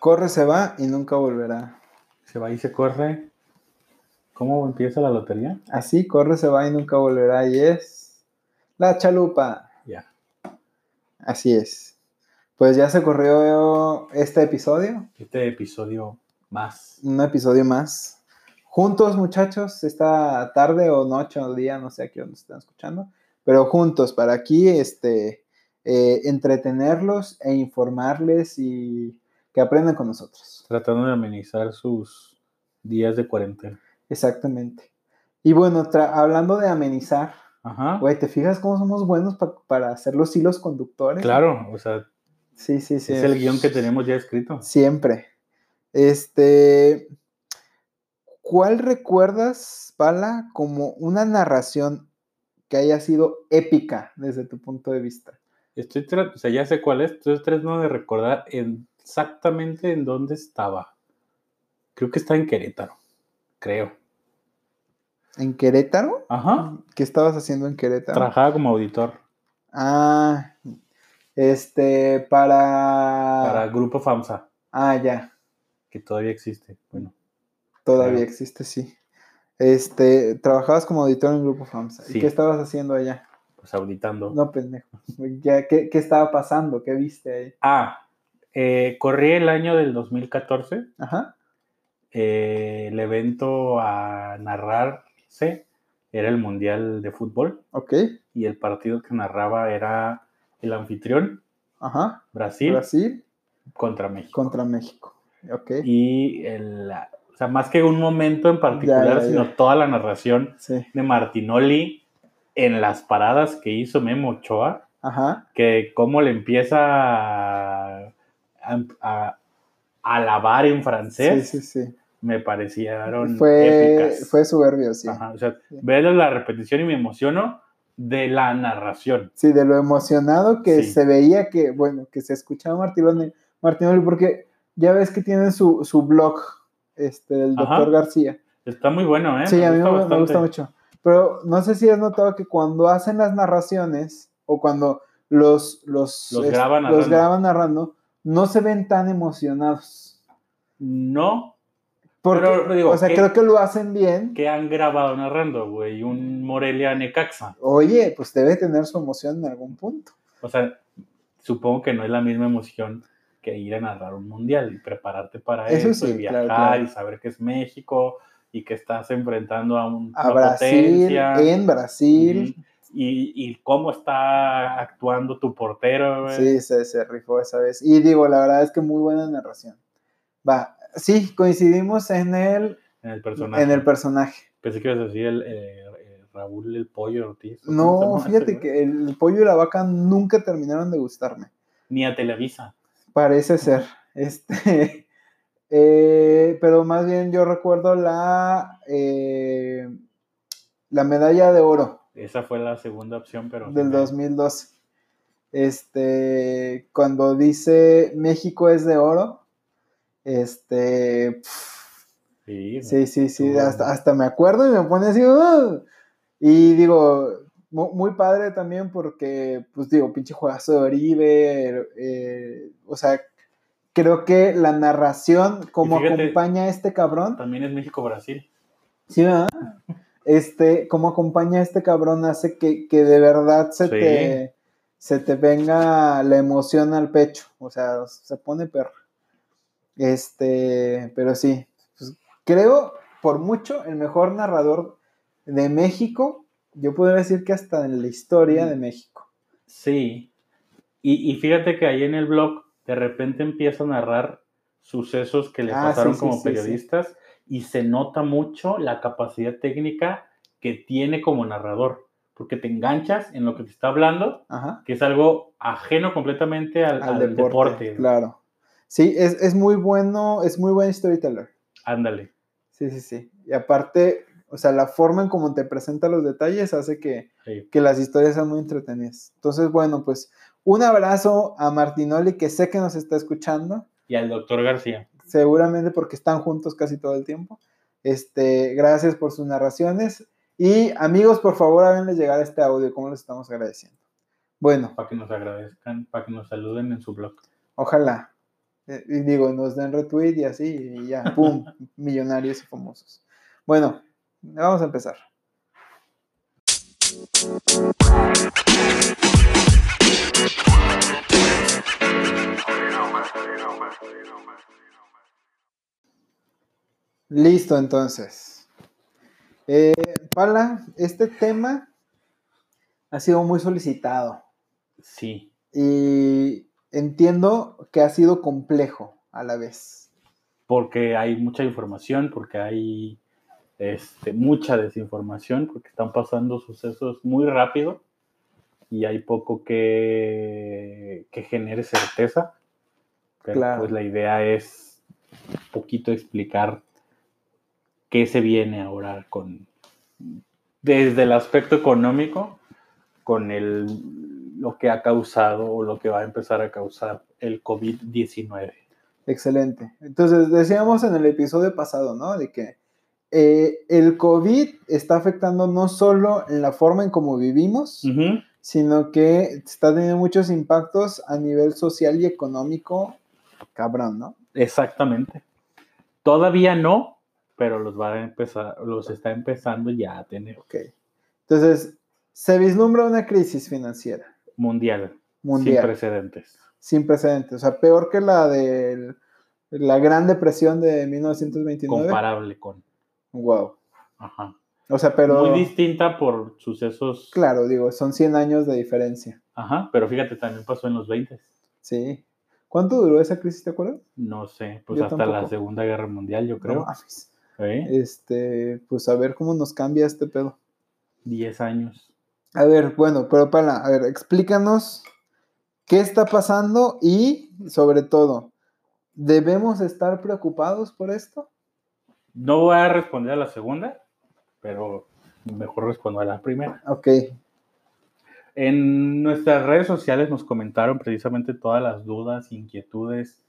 Corre, se va y nunca volverá. Se va y se corre. ¿Cómo empieza la lotería? Así, corre, se va y nunca volverá. Y es la chalupa. Ya. Así es. Pues ya se corrió este episodio. Este episodio más. Un episodio más. Juntos, muchachos, esta tarde o noche o día, no sé a qué nos están escuchando, pero juntos para aquí, este, eh, entretenerlos e informarles y que aprendan con nosotros. Tratando de amenizar sus días de cuarentena. Exactamente. Y bueno, hablando de amenizar, Ajá. güey, ¿te fijas cómo somos buenos pa- para hacer los hilos conductores? Claro, o sea, Sí, sí, sí. es el guion que tenemos ya escrito. Siempre. Este, ¿cuál recuerdas, Pala, como una narración que haya sido épica desde tu punto de vista? Estoy, o sea, ya sé cuál es, estoy tratando de recordar en- exactamente en dónde estaba. Creo que está en Querétaro, creo. ¿En Querétaro? Ajá. ¿Qué estabas haciendo en Querétaro? Trabajaba como auditor Ah, este, para... para Grupo FAMSA, Ah, ya, que todavía existe. Bueno, todavía Creo. existe, sí. Este, trabajabas como auditor en Grupo FAMSA. ¿Y qué estabas haciendo allá? pues auditando. No, pendejo. ¿qué, qué estaba pasando? ¿Qué viste ahí? Ah, eh, corrí el año del 2014. Ajá. eh, el evento a narrarse era el Mundial de Fútbol Ok. y el partido que narraba era el anfitrión, Ajá. Brasil, Brasil contra México. contra México. Ok. Y el, o sea, más que un momento en particular, ya, ya. sino toda la narración Sí. de Martinoli en las paradas que hizo Memo Ochoa, Ajá. que cómo le empieza a, a- a alabar en Sí, francés, sí, sí. me parecieron Fue, épicas. fue soberbio, sí. Ajá, o sea, Sí. ver la repetición y me emociono de la narración. Sí, de lo emocionado que Sí. se veía que, bueno, que se escuchaba Martinoli, Martinoli porque ya ves que tiene su, su blog, este, el Ajá. doctor García. Está muy bueno, ¿eh? Sí, a mí me, me bastante. gusta mucho. Pero no sé si has notado que cuando hacen las narraciones o cuando los, los, Los es- graban los narrando. graban narrando, no se ven tan emocionados. No, Porque, Pero, digo, o sea, ¿qué- creo que lo hacen bien. que han grabado narrando, güey, un Morelia Necaxa. Oye, pues debe tener su emoción en algún punto. O sea, supongo que no es la misma emoción que ir a narrar un mundial y prepararte para Eso eso, sí, y viajar claro, claro. y saber que es México y que estás enfrentando a un, A Brasil, potencia. en Brasil. Y, y cómo está actuando tu portero, güey. Sí, se, se rifó esa vez. Y digo, la verdad es que muy buena narración. Va, sí, coincidimos en el, en el personaje. en el personaje. Pensé que ibas a decir el, eh, eh, Raúl el Pollo Ortiz. ¿o cómo se No, fíjate que el pollo y la vaca nunca terminaron de gustarme. Ni a Televisa. Parece ser. Este, eh, pero más bien yo recuerdo la, eh, la medalla de oro Esa fue la segunda opción, pero... del sí me- 2012. Este, cuando dice México es de oro, este, Sí, sí, sí, hasta, hasta me acuerdo y me pone así, y digo, mu- muy, padre también porque, pues digo, pinche juegazo de Oribe, eh, o sea, creo que la narración, como fíjate- acompaña a este cabrón, También es México-Brasil. Sí, ¿verdad? Este, como acompaña a este cabrón hace que, que de verdad se Sí. te se te venga la emoción al pecho. O sea, se pone perro. Este, pero sí. pues, creo, por mucho, el mejor narrador de México. Yo podría decir que hasta en la historia de México. Sí. Y, y fíjate que ahí en el blog de repente empieza a narrar sucesos que le Ah, pasaron sí, sí, como sí, periodistas y se nota mucho la capacidad técnica que tiene como narrador, porque te enganchas en lo que te está hablando, Ajá. que es algo ajeno completamente al, Al, al deporte, deporte. Claro. Sí, es, es muy bueno, es muy buen storyteller. Ándale. Sí, sí, sí. Y aparte, o sea, la forma en cómo te presenta los detalles hace que, Sí. que las historias sean muy entretenidas. Entonces, bueno, pues un abrazo a Martinoli, que sé que nos está escuchando, Y al doctor García. Seguramente porque están juntos casi todo el tiempo. Este, gracias por sus narraciones. Y amigos, por favor, háganles llegar este audio, como les estamos agradeciendo. Bueno, para que nos agradezcan, para que nos saluden en su blog. ojalá. Eh, y digo, nos den retweet y así, y ya, pum, millonarios y famosos. Bueno, vamos a empezar. Listo, entonces. Eh, Pala, este tema ha sido muy solicitado. Sí. Y entiendo que ha sido complejo a la vez. Porque hay mucha información, porque hay este, mucha desinformación, porque están pasando sucesos muy rápido y hay poco que, que genere certeza. Pero Claro. pues la idea es un poquito explicar qué se viene ahora con desde el aspecto económico con el lo que ha causado o lo que va a empezar a causar el COVID-19. Excelente. Entonces, decíamos en el episodio pasado, ¿no? De que eh, el COVID está afectando no solo en la forma en cómo vivimos, sino que está teniendo muchos impactos a nivel social y económico, cabrón, ¿no? Exactamente. Todavía no, pero los va a empezar, los está empezando ya a tener Ok. Entonces, se vislumbra una crisis financiera mundial, sin mundial precedentes. sin precedentes, o sea, peor que la de la Gran Depresión de 1929. Comparable con. Wow. Ajá. O sea, pero Muy distinta por sucesos. claro, digo, son 100 años de diferencia. Ajá, pero fíjate, también pasó en los 20. Sí. ¿Cuánto duró esa crisis, te acuerdas? No sé, pues Yo hasta la. Segunda Guerra Mundial, yo No creo. mames. ¿Eh? Este, pues a ver cómo nos cambia este pedo. 10 años. A ver, bueno, pero para, a ver, explícanos qué está pasando y, sobre todo, ¿debemos estar preocupados por esto? No voy a responder a la segunda, pero mejor respondo a la primera. Ok, En nuestras redes sociales nos comentaron precisamente todas las dudas, inquietudes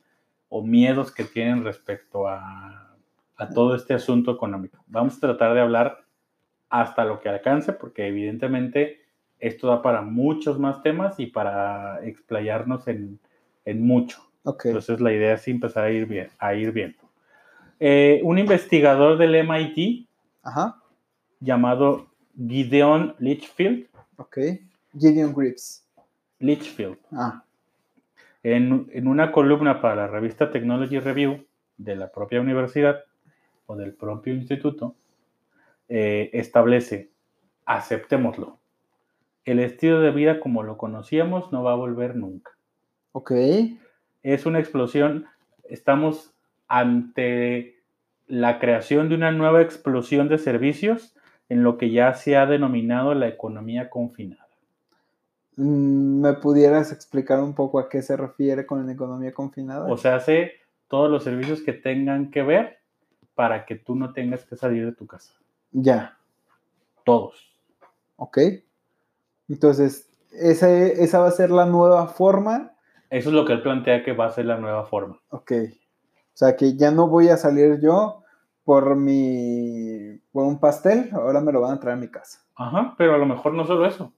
o miedos que tienen respecto a, a todo este asunto económico. Vamos a tratar de hablar hasta lo que alcance, porque evidentemente esto da para muchos más temas y para explayarnos en, en mucho. ok, Entonces la idea es empezar a ir bien. A ir bien. Eh, un investigador del MIT ajá, llamado Gideon Litchfield, ok. Gideon Grips. Litchfield Ah, en, en una columna para la revista Technology Review de la propia universidad o del propio instituto, eh, establece, aceptémoslo, el estilo de vida como lo conocíamos no va a volver nunca. ok, Es una explosión, estamos ante la creación de una nueva explosión de servicios en lo que ya se ha denominado la economía confinada. Mm, ¿Me pudieras explicar un poco a qué se refiere con la economía confinada? O sea, hace todos los servicios que tengan que ver para que tú no tengas que salir de tu casa. ya, Todos. ok. Entonces, ese- esa va a ser la nueva forma Eso es lo que él plantea que va a ser la nueva forma. Ok. O sea que ya no voy a salir yo por mi por un pastel, ahora me lo van a traer a mi casa. Ajá, pero a lo mejor no solo eso.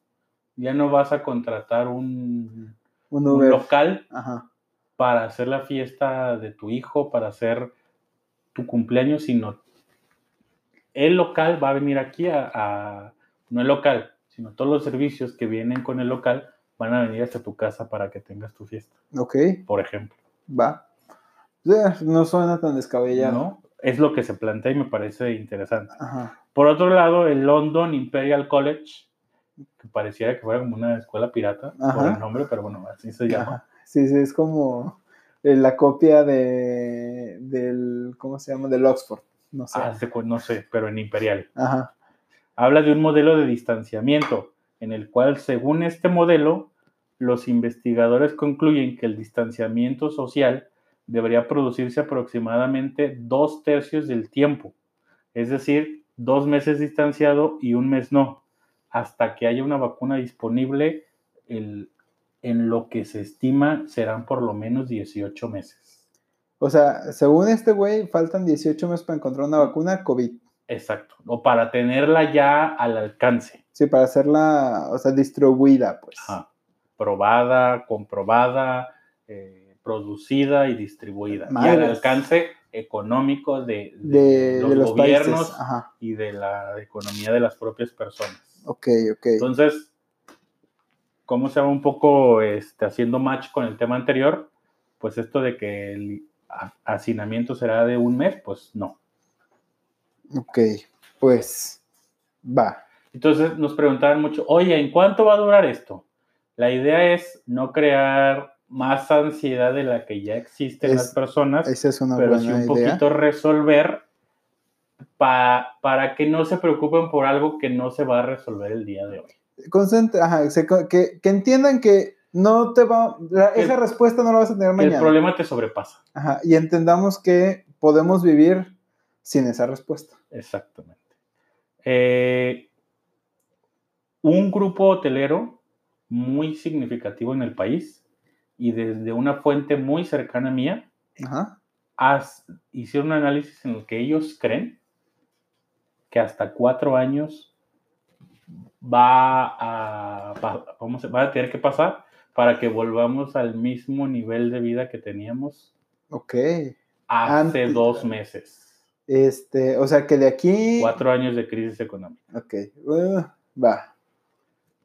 Ya no vas a contratar un, Un local Ajá. para hacer la fiesta de tu hijo, para hacer tu cumpleaños, sino el local va a venir aquí a, a- no el local, sino todos los servicios que vienen con el local van a venir hasta tu casa para que tengas tu fiesta, Ok, por ejemplo. va. No suena tan descabellado. ¿no? Es lo que se plantea y me parece interesante. Ajá. Por otro lado, el London Imperial College, que pareciera que fuera como una escuela pirata por el nombre, pero bueno, así se llama. Ajá. Sí, sí, es como la copia de del ¿cómo se llama? del Oxford. No sé. Ah, no sé, pero en Imperial. Ajá. Habla de un modelo de distanciamiento, en el cual, según este modelo, los investigadores concluyen que el distanciamiento social debería producirse aproximadamente dos tercios del tiempo, es decir, dos meses distanciado y un mes no, hasta que haya una vacuna disponible, el- en lo que se estima serán por lo menos 18 meses. O sea, según este güey, faltan 18 meses para encontrar una vacuna COVID. Exacto, o para tenerla ya al alcance. Sí, para hacerla, o sea, distribuida, pues. Ajá. Probada, comprobada, eh, producida y distribuida. Y al alcance económico de, De, de los, de los gobiernos y de la economía de las propias personas. Ok, ok. Entonces, ¿cómo se va un poco este, haciendo match con el tema anterior? Pues esto de que el ha- hacinamiento será de un mes, pues no. ok. Pues va. Entonces nos preguntaban mucho, oye, ¿en cuánto va a durar esto? La idea es no crear más ansiedad de la que ya existe en Es- las personas, Esa es una pero sí buena un idea. poquito resolver pa- para que no se preocupen por algo que no se va a resolver el día de hoy. Concentra- ajá, se co- que, que entiendan que no te va, la- El- esa respuesta no la vas a tener El mañana. problema te sobrepasa. Ajá, y entendamos que podemos vivir sin esa respuesta. Exactamente. Eh, un grupo hotelero muy significativo en el país y desde una fuente muy cercana mía, Ajá. hicieron un análisis en el que ellos creen que hasta cuatro años va a, va, vamos a- va a tener que pasar para que volvamos al mismo nivel de vida que teníamos Ok. hace Antes- dos meses. Este, o sea que de aquí. Cuatro años de crisis económica. Ok. uh, va.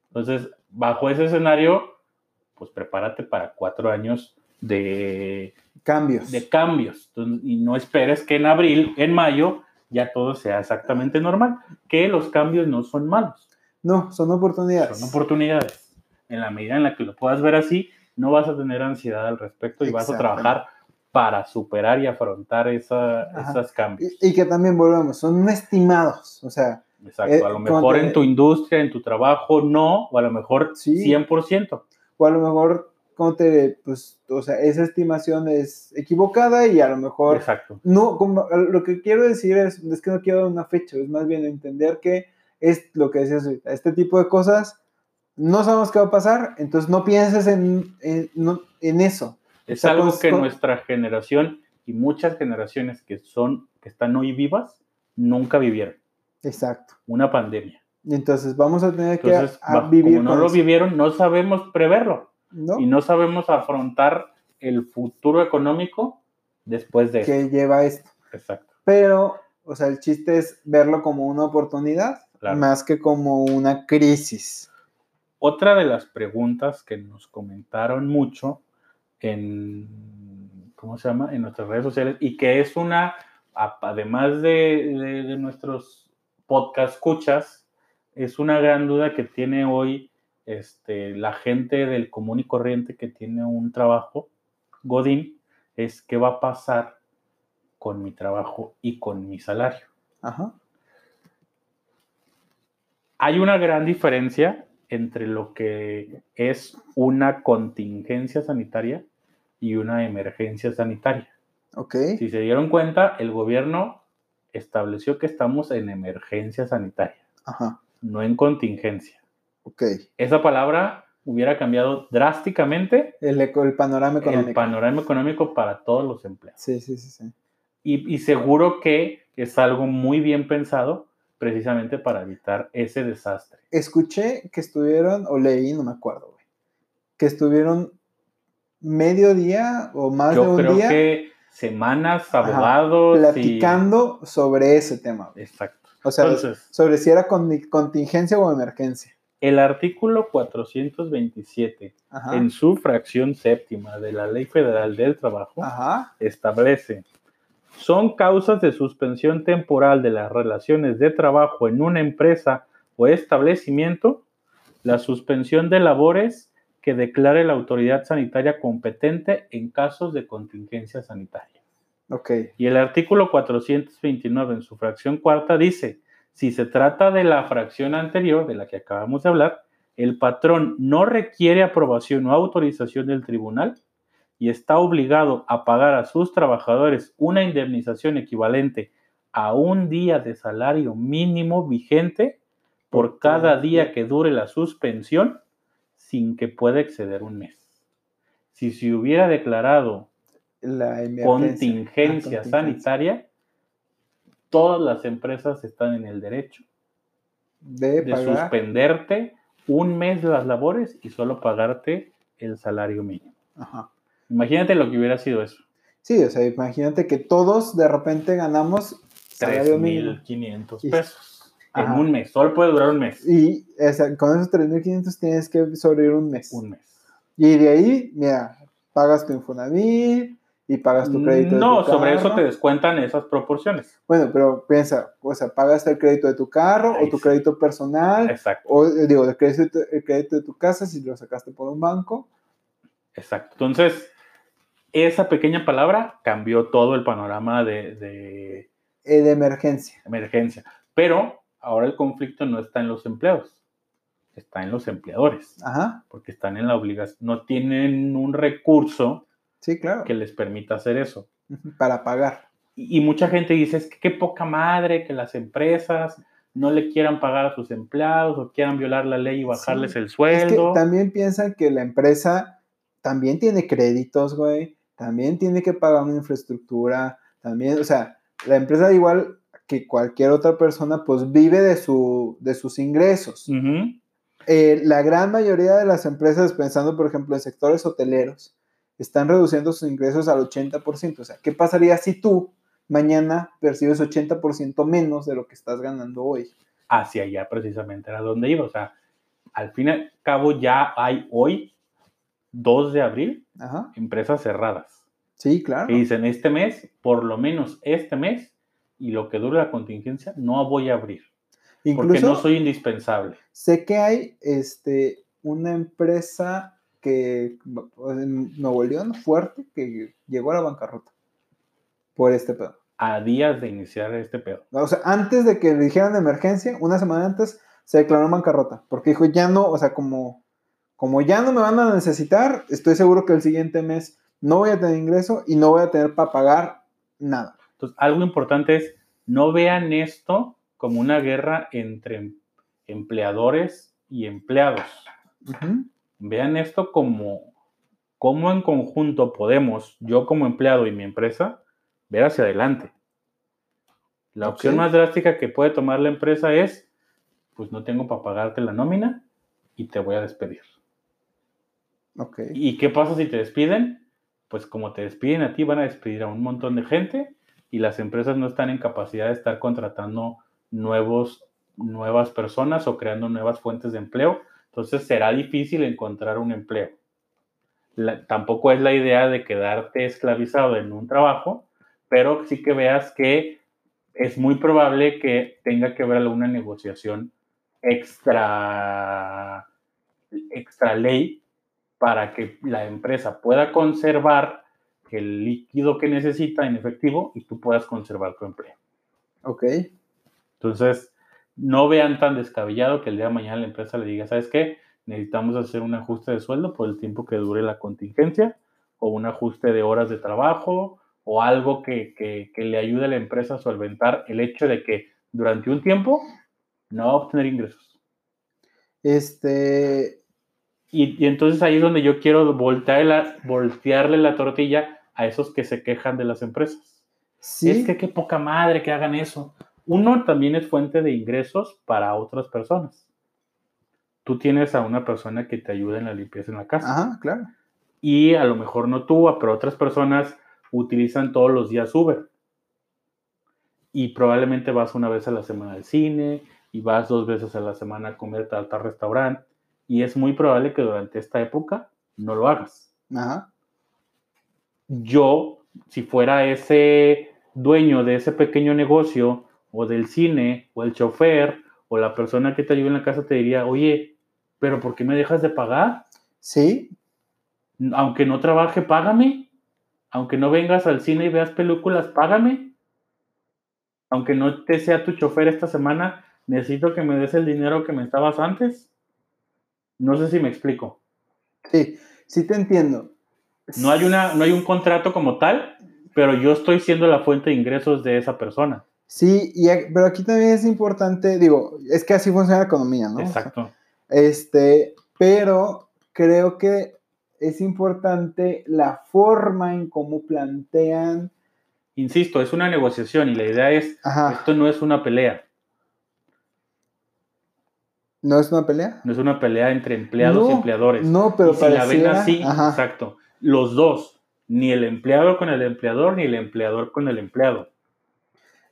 Entonces, bajo ese escenario, pues prepárate para cuatro años de, Cambios. de cambios. Entonces, y no esperes que en abril, en mayo, ya todo sea exactamente normal. Que los cambios no son malos, No, son oportunidades. son oportunidades. En la medida en la que lo puedas ver así, no vas a tener ansiedad al respecto y vas a trabajar para superar y afrontar esa, esos cambios. Y, y que también volvemos, son estimados. O sea, Exacto. eh, a lo mejor te- en tu industria, en tu trabajo, no, o a lo mejor Sí. 100%. o a lo mejor, como te, pues, o sea, esa estimación es equivocada y a lo mejor Exacto. no, como lo que quiero decir es, es que no quiero dar una fecha, es más bien entender que es lo que decías ahorita, este tipo de cosas no sabemos qué va a pasar, entonces no pienses en, en, no- en eso. Es O sea, algo que con- nuestra generación y muchas generaciones que son, que están hoy vivas, nunca vivieron. Exacto. Una pandemia. Entonces vamos a tener que a- vivir como no con lo eso, vivieron, no sabemos preverlo ¿no? y no sabemos afrontar el futuro económico después de que lleva esto. Exacto. Pero, o sea, el chiste es verlo como una oportunidad Claro. más que como una crisis. Otra de las preguntas que nos comentaron mucho en, ¿cómo se llama? En nuestras redes sociales y que es una, además de, de- de nuestros podcast escuchas, es una gran duda que tiene hoy este, la gente del común y corriente que tiene un trabajo, Godín, es qué va a pasar con mi trabajo y con mi salario. Ajá. Hay una gran diferencia entre lo que es una contingencia sanitaria y una emergencia sanitaria. Ok. Si se dieron cuenta, el gobierno estableció que estamos en emergencia sanitaria, Ajá. no en contingencia. Ok. Esa palabra hubiera cambiado drásticamente El, el panorama económico. el panorama económico para todos los empleados. Sí, sí, sí, sí. Y, y seguro que es algo muy bien pensado precisamente para evitar ese desastre. Escuché que estuvieron, o leí, no me acuerdo, güey, que estuvieron medio día o más de Yo un creo día que semanas, Ajá, abogados. y- platicando sobre ese tema. güey. Exacto. O sea, Entonces, sobre si era con- contingencia o emergencia. el artículo 427, Ajá. en su fracción séptima de la Ley Federal del Trabajo, Ajá. establece, son causas de suspensión temporal de las relaciones de trabajo en una empresa o establecimiento, la suspensión de labores que declare la autoridad sanitaria competente en casos de contingencia sanitaria. Ok. Y el artículo 429 en su fracción cuarta dice, si se trata de la fracción anterior de la que acabamos de hablar, el patrón no requiere aprobación o autorización del tribunal y está obligado a pagar a sus trabajadores una indemnización equivalente a un día de salario mínimo vigente por cada día que dure la suspensión sin que pueda exceder un mes. Si se hubiera declarado La emergencia. contingencia Ah, contingencia. sanitaria, todas las empresas están en el derecho De de suspenderte un mes de las labores y solo pagarte el salario mínimo. Ajá. Imagínate lo que hubiera sido eso. Sí, o sea, imagínate que todos de repente ganamos salario mínimo. 3.500 Y- pesos en Ajá. un mes. Solo puede durar un mes. Y o sea, con esos 3.500 tienes que sobrevivir un mes. Un mes. Y de ahí, mira, pagas tu Infonavit y pagas tu crédito. de No, tu sobre eso te descuentan esas proporciones. Bueno, pero piensa, o sea, pagas el crédito de tu carro Ahí o tu sí. crédito personal, Exacto, o eh, digo, el crédito, el crédito de tu casa si lo sacaste por un banco. exacto. Entonces, esa pequeña palabra cambió todo el panorama de, de eh, de emergencia. emergencia. Pero ahora el conflicto no está en los empleados, está en los empleadores, Ajá, porque están en la obligación, no tienen un recurso sí, claro. que les permita hacer eso. Para pagar. Y, y mucha gente dice, es que qué poca madre que las empresas no le quieran pagar a sus empleados o quieran violar la ley y bajarles Sí. el Es que sueldo. también piensan que la empresa también tiene créditos, güey, también tiene que pagar una infraestructura, también, o sea, la empresa igual que cualquier otra persona, pues vive de, su, de sus ingresos. Ujú. Eh, la gran mayoría de las empresas, pensando por ejemplo en sectores hoteleros, están reduciendo sus ingresos al 80%. O sea, ¿qué pasaría si tú mañana percibes 80% menos de lo que estás ganando hoy? hacia allá precisamente era donde iba. O sea, al fin y al cabo ya hay hoy, 2 de abril, Ajá. empresas cerradas. Sí, claro. Que dicen, este mes, por lo menos este mes, y lo que dure la contingencia, no voy a abrir. Porque no soy indispensable. sé que hay este, una empresa que en Nuevo León fuerte que llegó a la bancarrota por este pedo. A días de iniciar este pedo. O sea, antes de que le dijeran de emergencia, una semana antes, se declaró en bancarrota. Porque dijo, ya no, o sea, como, como ya no me van a necesitar, estoy seguro que el siguiente mes no voy a tener ingreso y no voy a tener para pagar nada. Entonces, algo importante es, no vean esto como una guerra entre em- empleadores y empleados. Vean esto como cómo en conjunto podemos, yo como empleado y mi empresa, ver hacia adelante. La opción más drástica que puede tomar la empresa es, pues no tengo para pagarte la nómina y te voy a despedir. ¿Y qué pasa si te despiden? Pues como te despiden a ti, van a despedir a un montón de gente y las empresas no están en capacidad de estar contratando nuevos, nuevas personas o creando nuevas fuentes de empleo. Entonces será difícil encontrar un empleo. Tampoco es la idea de quedarte esclavizado en un trabajo, pero sí que veas que es muy probable que tenga que haber alguna negociación extra, extra ley para que la empresa pueda conservar el líquido que necesita en efectivo y tú puedas conservar tu empleo. Ok. Entonces, no vean tan descabellado que el día de mañana la empresa le diga, ¿sabes qué? Necesitamos hacer un ajuste de sueldo por el tiempo que dure la contingencia o un ajuste de horas de trabajo o algo que, que- que le ayude a la empresa a solventar el hecho de que durante un tiempo no va a obtener ingresos. Este, Y, y entonces ahí es donde yo quiero voltear la- voltearle la tortilla a esos que se quejan de las empresas. sí, Es que qué poca madre que hagan eso. Uno también es fuente de ingresos para otras personas. Tú tienes a una persona que te ayuda en la limpieza en la casa. ajá, claro. Y a lo mejor no tú, pero otras personas utilizan todos los días Uber. Y probablemente vas una vez a la semana al cine y vas dos veces a la semana a comer a tal restaurante. Y es muy probable que durante esta época no lo hagas. Ajá. yo, si fuera ese dueño de ese pequeño negocio, o del cine, o el chofer, o la persona que te ayuda en la casa, te diría, oye, pero ¿por qué me dejas de pagar? Sí, Aunque no trabaje, págame. Aunque no vengas al cine y veas películas, págame. Aunque no te sea tu chofer esta semana, necesito que me des el dinero que me estabas antes. No sé si me explico. sí, sí te entiendo. No hay, una, no hay un contrato como tal, pero yo estoy siendo la fuente de ingresos de esa persona. Sí, y, pero aquí también es importante, digo, es que así funciona la economía, ¿no? O sea, Exacto. Este, pero creo que es importante la forma en cómo plantean. Insisto, es una negociación y la idea es, Ajá, esto no es una pelea, ¿no es una pelea? no es una pelea entre empleados y empleadores. No, pero y si la ven pareciera- así, ajá, exacto, los dos, ni el empleado con el empleador, ni el empleador con el empleado.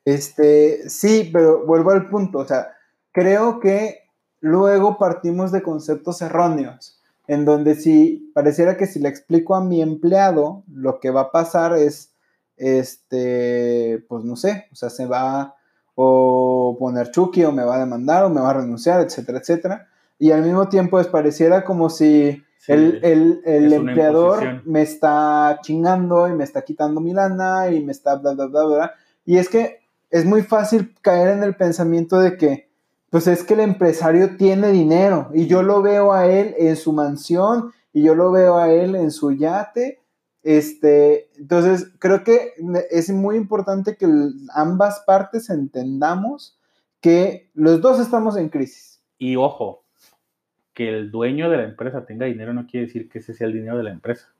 Este, sí, pero vuelvo al punto, o sea, creo que luego partimos de conceptos erróneos, en donde si pareciera que si le explico a mi empleado, lo que va a pasar es, este, pues no sé, o sea, se va o poner Chucky o me va a demandar o me va a renunciar, etcétera, etcétera. Y al mismo tiempo, pues pareciera como si el, el, empleador me está chingando y me está quitando mi lana y me está bla, bla, bla, bla. Y es que es muy fácil caer en el pensamiento de que, pues es que el empresario tiene dinero y yo lo veo a él en su mansión y yo lo veo a él en su yate. Este, entonces, creo que es muy importante que ambas partes entendamos que los dos estamos en crisis. Y ojo, que el dueño de la empresa tenga dinero no quiere decir que ese sea el dinero de la empresa.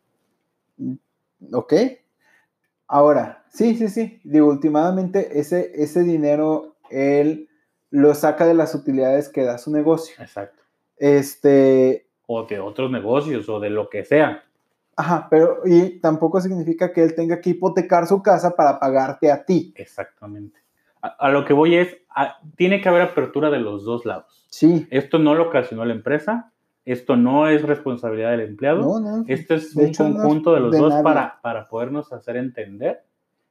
Ok. Ahora, sí, sí, sí. Digo, últimamente ese, ese dinero él lo saca de las utilidades que da su negocio. Exacto. Este. O de otros negocios o de lo que sea. Ajá, pero y tampoco significa que él tenga que hipotecar su casa para pagarte a ti. Exactamente. A, lo que voy es, tiene que haber apertura de los dos lados. Sí. Esto no lo ocasionó la empresa, esto no es responsabilidad del empleado, no, no, esto es un conjunto de los dos para, para podernos hacer entender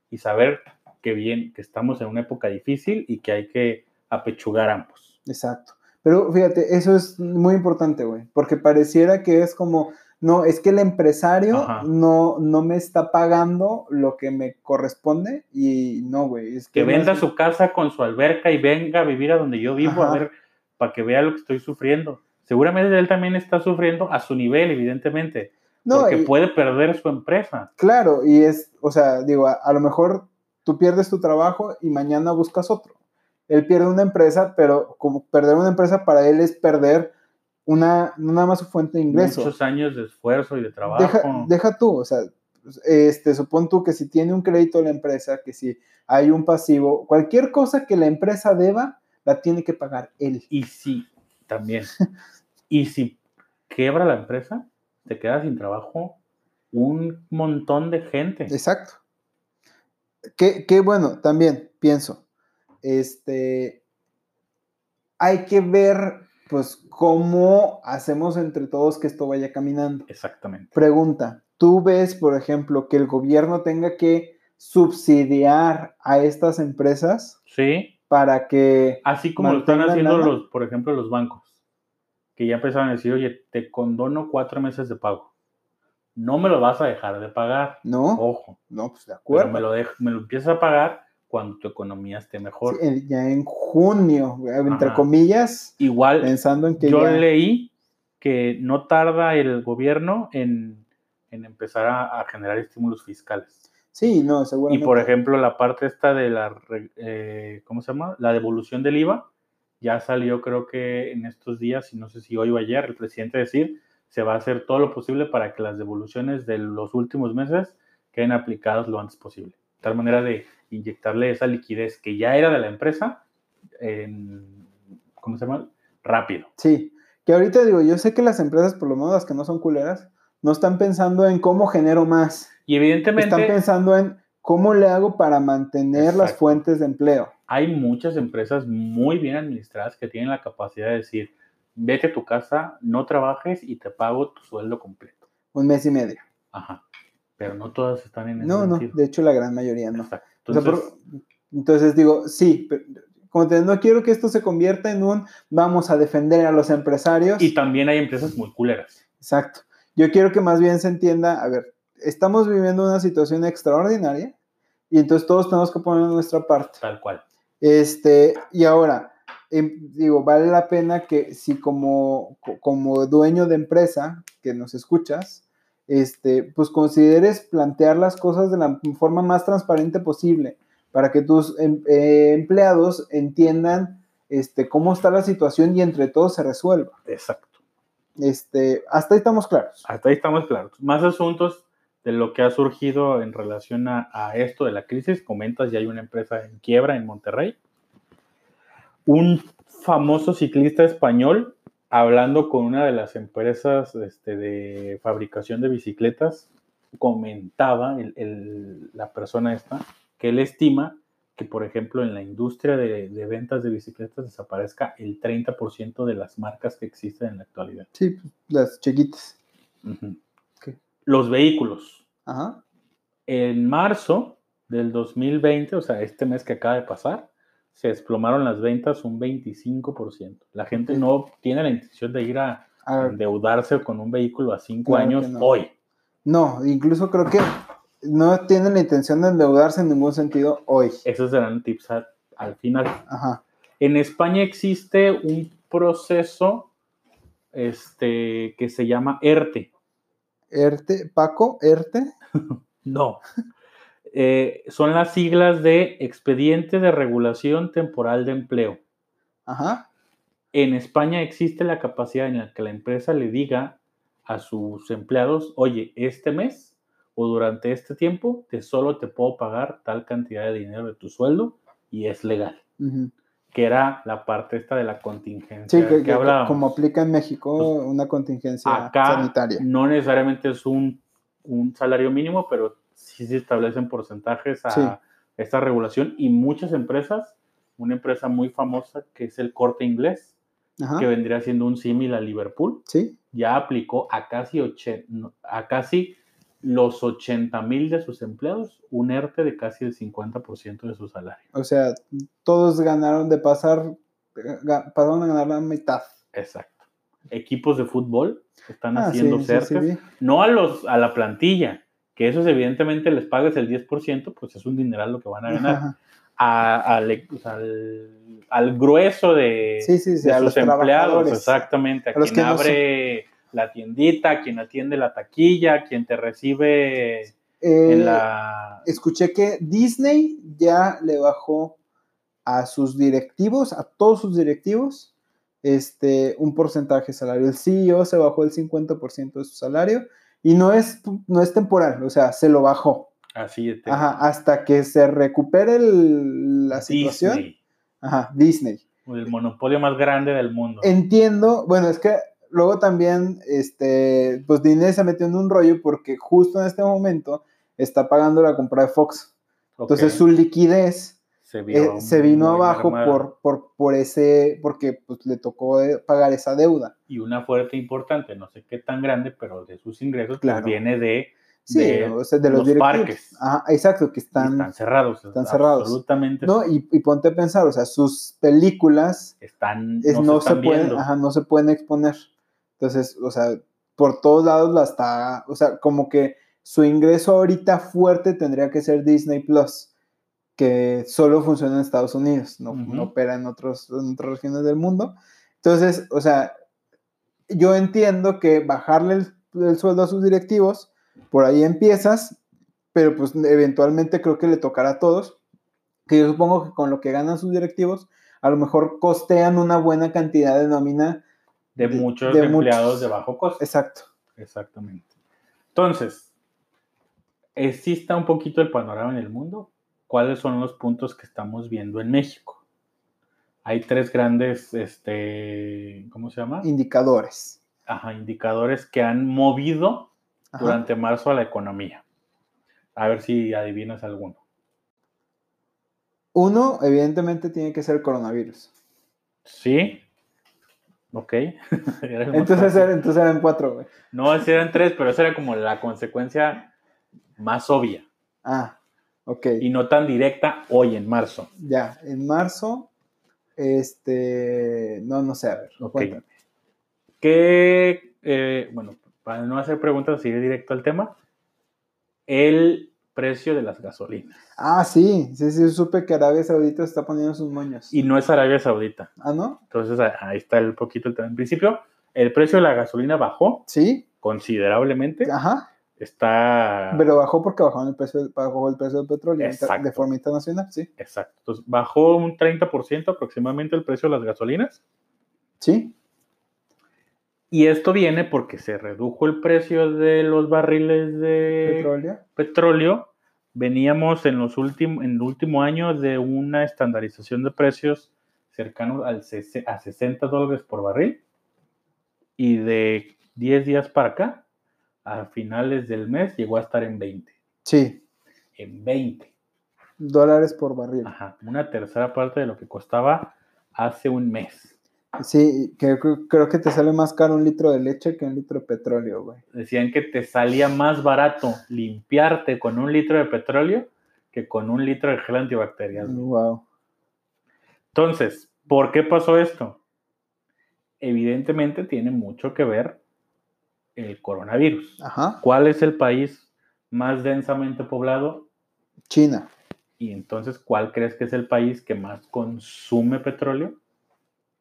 y saber que bien, que estamos en una época difícil y que hay que apechugar ambos. Exacto. Pero fíjate, eso es muy importante, güey, porque pareciera que es como, no, es que el empresario no, no me está pagando lo que me corresponde y no, güey. Es que, venda su casa con su alberca y venga a vivir a donde yo vivo a ver, para que vea lo que estoy sufriendo. Seguramente él también está sufriendo a su nivel, evidentemente. No, porque puede perder su empresa. Claro, y es, o sea, digo, a, lo mejor tú pierdes tu trabajo y mañana buscas otro. Él pierde una empresa, pero como perder una empresa para él es perder una, no nada más su fuente de ingreso. Muchos años de esfuerzo y de trabajo. Deja, deja tú, o sea, este, supón tú que si tiene un crédito la empresa, que si hay un pasivo, cualquier cosa que la empresa deba, la tiene que pagar él. Y si, también, y si quiebra la empresa, te queda sin trabajo un montón de gente. Exacto. Qué, qué bueno, también pienso, este, hay que ver pues cómo hacemos entre todos que esto vaya caminando. Exactamente. Pregunta, ¿tú ves, por ejemplo, que el gobierno tenga que subsidiar a estas empresas? Sí. Para que... Así como lo están haciendo, los, por ejemplo, los bancos, que ya empezaron a decir, oye, te condono cuatro meses de pago. No me lo vas a dejar de pagar. No. Ojo. No, pues de acuerdo. me lo, me lo empiezas a pagar cuando tu economía esté mejor. ya en junio, entre comillas. Igual, pensando en que yo leí que no tarda el gobierno en, empezar a, generar estímulos fiscales. Sí, no, seguramente. Y por ejemplo, la parte esta de la, eh, ¿cómo se llama? La devolución del IVA, ya salió creo que en estos días, y no sé si hoy o ayer, el presidente decir, se va a hacer todo lo posible para que las devoluciones de los últimos meses queden aplicadas lo antes posible. De tal manera de inyectarle esa liquidez que ya era de la empresa, en, ¿cómo se llama? Rápido. Sí, que ahorita digo, yo sé que las empresas, por lo menos las que no son culeras, no están pensando en cómo genero más. Y evidentemente... Están pensando en cómo le hago para mantener las fuentes de empleo. Hay muchas empresas muy bien administradas que tienen la capacidad de decir, vete a tu casa, no trabajes y te pago tu sueldo completo. Un mes y medio. Ajá. Pero no todas están en ese No, no, de hecho la gran mayoría no. Exacto. Entonces, digo, sí, como te, no quiero que esto se convierta en un vamos a defender a los empresarios. Y también hay empresas muy culeras. Exacto. Yo quiero que más bien se entienda, a ver, estamos viviendo una situación extraordinaria y entonces todos tenemos que poner nuestra parte. Tal cual. Este, y ahora, em, digo, vale la pena que si como, como dueño de empresa que nos escuchas, este, pues consideres plantear las cosas de la forma más transparente posible para que tus em, eh, empleados entiendan este, cómo está la situación y entre todos se resuelva. Exacto. Este, hasta ahí estamos claros. Hasta ahí estamos claros. Más asuntos de lo que ha surgido en relación a, a esto de la crisis. Comentas, ya hay una empresa en quiebra en Monterrey. Un famoso ciclista español hablando con una de las empresas este, de fabricación de bicicletas, comentaba el- el- la persona esta que él estima que, por ejemplo, en la industria de, de ventas de bicicletas desaparezca el 30% de las marcas que existen en la actualidad. Sí, pues, las chiquitas. Los vehículos. Ajá. En marzo del 2020, o sea, este mes que acaba de pasar, se desplomaron las ventas un 25%. La gente no tiene la intención de ir a endeudarse con un vehículo a cinco Claro años no. hoy. no, incluso creo que no tienen la intención de endeudarse en ningún sentido hoy. Esos serán tips al final. Ajá. En España existe un proceso este, que se llama ERTE. ERTE, Paco, ERTE. No. Eh, son las siglas de Expediente de Regulación Temporal de Empleo. Ajá. En España existe la capacidad en la que la empresa le diga a sus empleados, oye, este mes o durante este tiempo, te solo te puedo pagar tal cantidad de dinero de tu sueldo y es legal. Que era la parte esta de la contingencia Sí, que, que como aplica en México Pues, una contingencia Acá sanitaria. no necesariamente es un, un salario mínimo, pero sí se establecen porcentajes a Sí. esta regulación y muchas empresas, una empresa muy famosa que es el Corte Inglés, Ajá. que vendría siendo un símil a Liverpool, Sí. ya aplicó a casi, a casi los 80 mil de sus empleados un ERTE de casi el 50% de su salario. O sea, todos ganaron de pasar, ga- pasaron a ganar la mitad. Exacto. Equipos de fútbol están Ah, haciendo sí, sí, no a, los, a la plantilla, que esos evidentemente les pagues el 10%, pues es un dineral lo que van a ganar. A- al, al, al grueso de, Sí, sí, sí, de a sus los empleados, exactamente, a, A quien no abre la tiendita, quien atiende la taquilla, quien te recibe Eh, en la... Escuché que Disney ya le bajó a sus directivos, a todos sus directivos, este, un porcentaje de salario. El CEO se bajó el 50% de su salario y no es, no es temporal, o sea, se lo bajó. Así de Ajá, hasta que se recupere el- la situación. Disney, Ajá, Disney. el monopolio más grande del mundo. Entiendo, bueno, es que luego también, este, pues Disney se metió en un rollo porque justo en este momento está pagando la compra de Fox. Entonces su liquidez se, eh, vino muy abajo por, por, por ese, porque pues, le tocó eh, pagar esa deuda. Y una fuerte importante, no sé qué tan grande, pero de sus ingresos pues, Claro. viene de, Sí, de o sea, de los, los parques. Ajá, exacto, que están, están cerrados. están cerrados. Absolutamente ¿no? Y, y ponte a pensar, o sea, sus películas están, es- no, no, se pueden, ajá, no se pueden exponer. Entonces, o sea, por todos lados la está, o sea, como que su ingreso ahorita fuerte tendría que ser Disney Plus, que solo funciona en Estados Unidos, no, opera en, otros, en otras regiones del mundo. Entonces, o sea, yo entiendo que bajarle el, el sueldo a sus directivos, por ahí empiezas, pero pues eventualmente creo que le tocará a todos, que yo supongo que con lo que ganan sus directivos, a lo mejor costean una buena cantidad de nómina. de, de- muchos de empleados muchos. de bajo costo. Exacto. Exactamente. Entonces, existe un poquito el panorama en el mundo. ¿Cuáles son los puntos que estamos viendo en México? Hay tres grandes, este, ¿cómo se llama? Indicadores. Ajá, indicadores que han movido Ajá. durante marzo a la economía. A ver si adivinas alguno. Uno, evidentemente, tiene que ser coronavirus. ¿Sí? Ok. Era Entonces, era- entonces eran cuatro, güey. No, eran tres, pero esa era como la consecuencia más obvia Ah, ok. y no tan directa hoy en marzo. Ya, en marzo, este, no, no sé, a ver, Ok. cuéntame. Que, eh, bueno, para no hacer preguntas, seguir directo al tema, el precio de las gasolinas. Ah, sí, sí, sí, supe que Arabia Saudita está poniendo sus moños. Y no es Arabia Saudita. Ah, ¿no? Entonces ahí está el poquito el tema. En principio, el precio de la gasolina bajó Sí, considerablemente. ajá. Está... Pero bajó porque bajaron el precio, bajó el precio del petróleo Exacto. de forma internacional, sí. Exacto. Entonces bajó un 30% aproximadamente el precio de las gasolinas. Sí, Y esto viene porque se redujo el precio de los barriles de petróleo. petróleo. Veníamos en los últimos en el último año de una estandarización de precios cercano al a 60 dólares por barril. Y de 10 días para acá a finales del mes llegó a estar en 20. Sí, En 20. dólares por barril. Ajá, una tercera parte de lo que costaba hace un mes. Sí, que, que- creo que te sale más caro un litro de leche que un litro de petróleo, güey. Decían que te salía más barato limpiarte con un litro de petróleo que con un litro de gel antibacterial. güey. Wow. Entonces, ¿por qué pasó esto? Evidentemente tiene mucho que ver el coronavirus. Ajá. ¿Cuál es el país más densamente poblado? China. Y entonces, ¿cuál crees que es el país que más consume petróleo?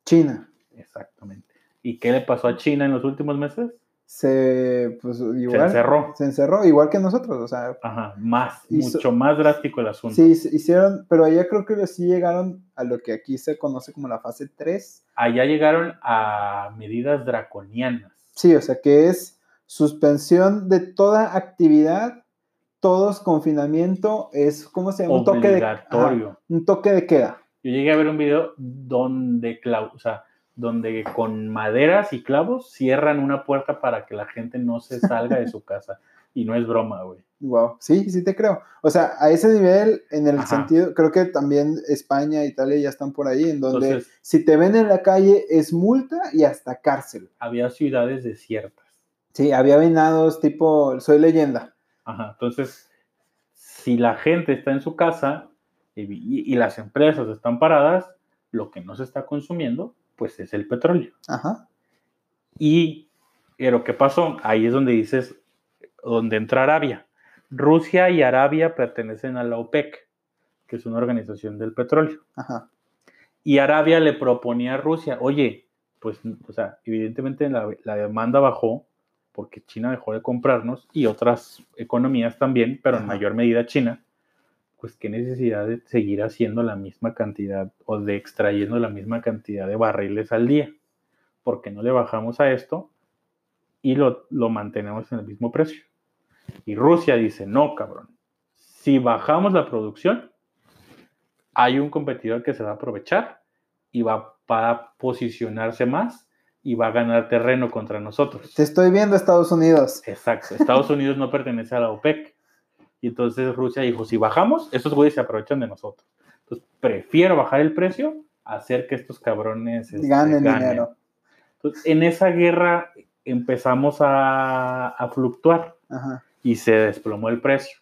China. Exactamente. ¿Y qué le pasó a China en los últimos meses? Se, pues, igual, encerró. Se encerró, igual que nosotros, o sea, Ajá, más, Hizo- mucho más drástico el asunto. sí, se hicieron, pero allá creo que sí llegaron a lo que aquí se conoce como la fase 3. Allá llegaron a medidas draconianas. Sí, o sea, que es suspensión de toda actividad, todos confinamiento, es, ¿cómo se llama? Un toque de, ajá, un toque de queda. Yo llegué a ver un video donde, o sea, donde con maderas y clavos cierran una puerta para que la gente no se salga de su casa. Y no es broma, güey. Wow, sí, sí te creo. O sea, a ese nivel, en el Ajá. sentido, creo que también España, Italia ya están por ahí, en donde Entonces- si te ven en la calle es multa y hasta cárcel. Había ciudades desiertas. Sí, había venados tipo, soy leyenda. Ajá. Entonces, si la gente está en su casa y, y- y las empresas están paradas, lo que no se está consumiendo, pues es el petróleo. Ajá. Y, pero ¿qué pasó? Ahí es donde dices, donde entra Arabia. Rusia y Arabia pertenecen a la OPEC, que es una organización del petróleo. Ajá. Y Arabia le proponía a Rusia, oye, pues, o sea, evidentemente la, la demanda bajó porque China dejó de comprarnos y otras economías también, pero en mayor medida China, pues qué necesidad de seguir haciendo la misma cantidad o de extrayendo la misma cantidad de barriles al día. porque no le bajamos a esto y lo, lo mantenemos en el mismo precio? Y Rusia dice, no, cabrón, si bajamos la producción, hay un competidor que se va a aprovechar y va, va a posicionarse más y va a ganar terreno contra nosotros. Te estoy viendo, Estados Unidos. Exacto. Estados Unidos no pertenece a la OPEC. Y entonces Rusia dijo, si bajamos, estos güeyes se aprovechan de nosotros. Entonces, prefiero bajar el precio a hacer que estos cabrones este, Ganen dinero. Entonces, en esa guerra empezamos a, a fluctuar Ajá. Y se desplomó el precio.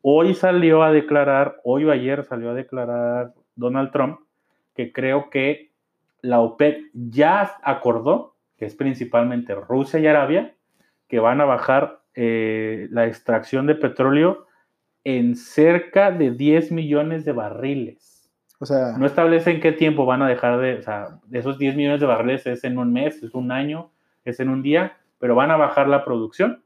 Hoy salió a declarar, hoy o ayer salió a declarar Donald Trump que creo que la OPEC ya acordó, que es principalmente Rusia y Arabia, que van a bajar eh, la extracción de petróleo en cerca de 10 millones de barriles. O sea, No establece en qué tiempo van a dejar de, o sea, esos 10 millones de barriles es en un mes, es un año, es en un día, pero van a bajar la producción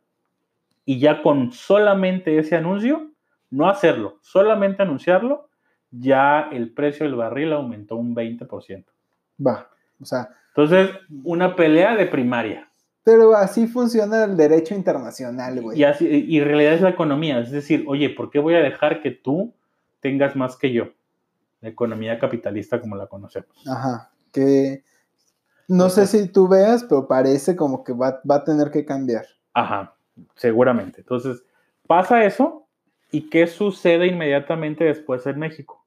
y ya con solamente ese anuncio, no hacerlo, solamente anunciarlo, ya el precio del barril aumentó un 20%. va. O sea, Entonces, una pelea de primaria. pero así funciona el derecho internacional, güey. Y, así, y en realidad es la economía, es decir, oye, ¿por qué voy a dejar que tú tengas más que yo? La economía capitalista como la conocemos. Ajá. Que no sé si tú veas, pero parece como que va, va a tener que cambiar. Ajá, seguramente. Entonces, pasa eso y ¿qué sucede inmediatamente después en México?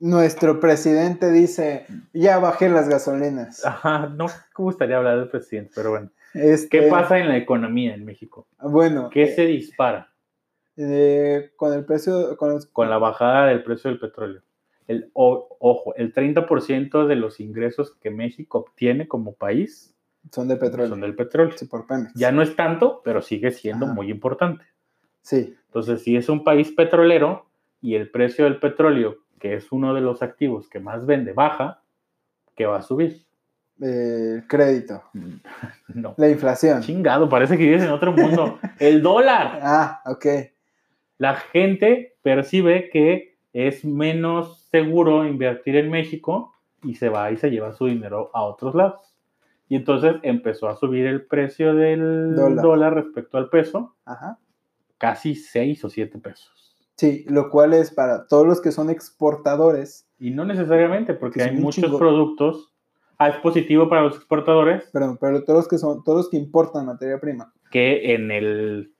Nuestro presidente dice, ya bajé las gasolinas. Ajá, no me gustaría hablar del presidente, pero bueno. Este, ¿Qué pasa en la economía en México? Bueno, ¿Qué se dispara eh, con el precio, con, los- con la bajada del precio del petróleo? El, o- ojo, el 30% de los ingresos que México obtiene como país son de petróleo. son del petróleo. Sí, por Pemex. Ya no es tanto, pero sigue siendo Ajá. muy importante. Sí, Entonces, si es un país petrolero y el precio del petróleo, que es uno de los activos que más vende, baja, ¿qué va a subir? eh, el crédito, No. la inflación. Chingado, parece que vives en otro mundo. El dólar. Ah, ok. La gente percibe que es menos seguro invertir en México y se va y se lleva su dinero a otros lados. Y entonces empezó a subir el precio del Dólar. dólar, respecto al peso, Ajá. casi 6 o 7 pesos. Sí, lo cual es para todos los que son exportadores. Y no necesariamente, porque Que hay muchos chingo. productos Ah, es positivo para los exportadores. Pero, pero todos los que son, todos los que importan materia prima. Que en el,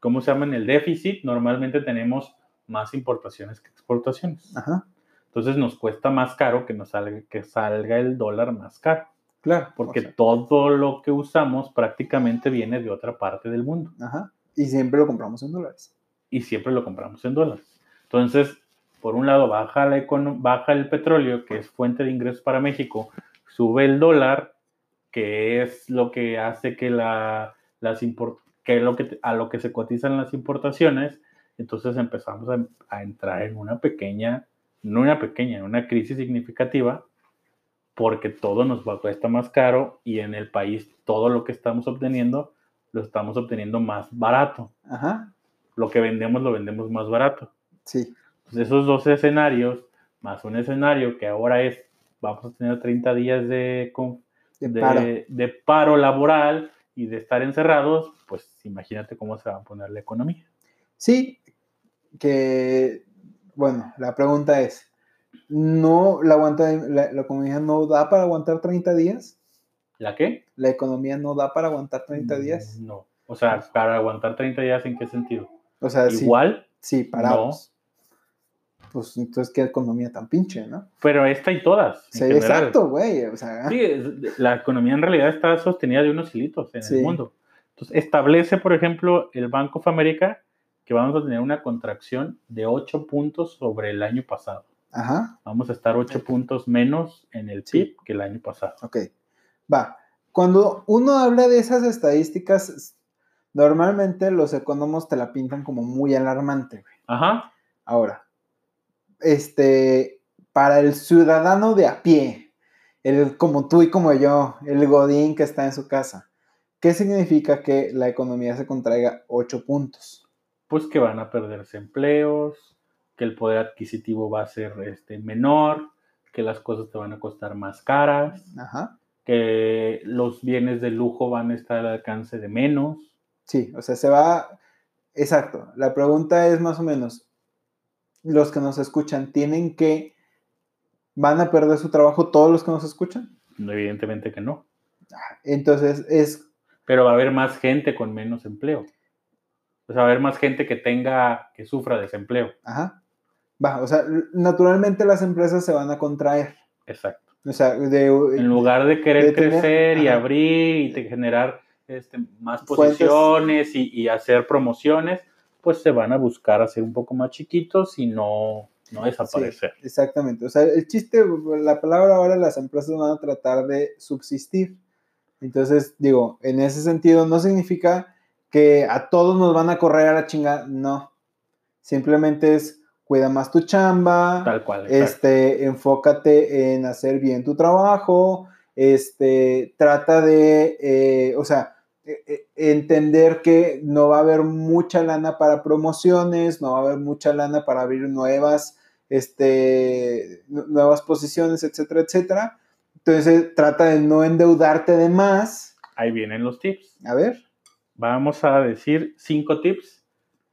¿cómo se llama? En el déficit normalmente tenemos más importaciones que exportaciones. Ajá. Entonces nos cuesta más caro que nos salga, que salga el dólar más caro. Claro. Porque o sea, todo lo que usamos prácticamente viene de otra parte del mundo. ajá. Y siempre lo compramos en dólares. y siempre lo compramos en dólares. Entonces, por un lado, baja, la baja el petróleo, que es fuente de ingresos para México, sube el dólar, que es lo que hace que, la, las que es lo que, a lo que se cotizan las importaciones, entonces empezamos a, a entrar en una pequeña, no una pequeña, en una crisis significativa, porque todo nos cuesta más caro y en el país todo lo que estamos obteniendo lo estamos obteniendo más barato Ajá. lo que vendemos lo vendemos más barato. Sí. Entonces, esos dos escenarios, más un escenario que ahora es, vamos a tener 30 días de, con- De de- paro. de paro laboral y de estar encerrados, pues imagínate cómo se va a poner la economía. Sí, que, bueno, la pregunta es, ¿no la, aguanta, la, la economía no da para aguantar 30 días? ¿La qué? ¿La economía no da para aguantar 30 días? No. O sea, para aguantar 30 días, ¿en qué sentido? O sea, sí, Igual, sí, parados. Pues entonces, ¿qué economía tan pinche, no? pero esta y todas. Sí, exacto, güey. O sea, Sí, la economía en realidad está sostenida de unos hilitos en Sí. el mundo. Entonces, establece, por ejemplo, el Bank of America que vamos a tener una contracción de 8 puntos sobre el año pasado. Ajá, Vamos a estar 8 puntos menos en el Sí. PIB que el año pasado. ok. Va. Cuando uno habla de esas estadísticas, normalmente los economos te la pintan como muy alarmante, güey. Ajá. Ahora, este, para el ciudadano de a pie, el como tú y como yo, el godín que está en su casa, ¿qué significa que la economía se contraiga 8 puntos? Pues que van a perderse empleos, que el poder adquisitivo va a ser este, menor, que las cosas te van a costar más caras, Ajá. que los bienes de lujo van a estar al alcance de menos. Sí, o sea, se va... Exacto. La pregunta es más o menos, los que nos escuchan, ¿tienen que... ¿Van a perder su trabajo todos los que nos escuchan? No, Evidentemente que no. Entonces, es... pero va a haber más gente con menos empleo. O sea, va a haber más gente que tenga, que sufra desempleo. Ajá. Va, o sea, naturalmente las empresas se van a contraer. Exacto. O sea, de... En lugar de querer de tener- crecer y ajá. abrir y generar este, más posiciones y, y hacer promociones, pues se van a buscar hacer un poco más chiquitos y no, no desaparecer. Sí, exactamente. O sea, el chiste, la palabra ahora, las empresas van a tratar de subsistir. Entonces, digo, en ese sentido, no significa que a todos nos van a correr a la chinga, no. Simplemente es cuida más tu chamba, Tal cual. exacto. este, enfócate en hacer bien tu trabajo, este, trata de, eh, o sea, e- e- entender que no va a haber mucha lana para promociones, no va a haber mucha lana para abrir nuevas, este, nu- nuevas posiciones, etcétera, etcétera. Entonces, trata de no endeudarte de más. Ahí vienen los tips. A ver, Vamos a decir cinco tips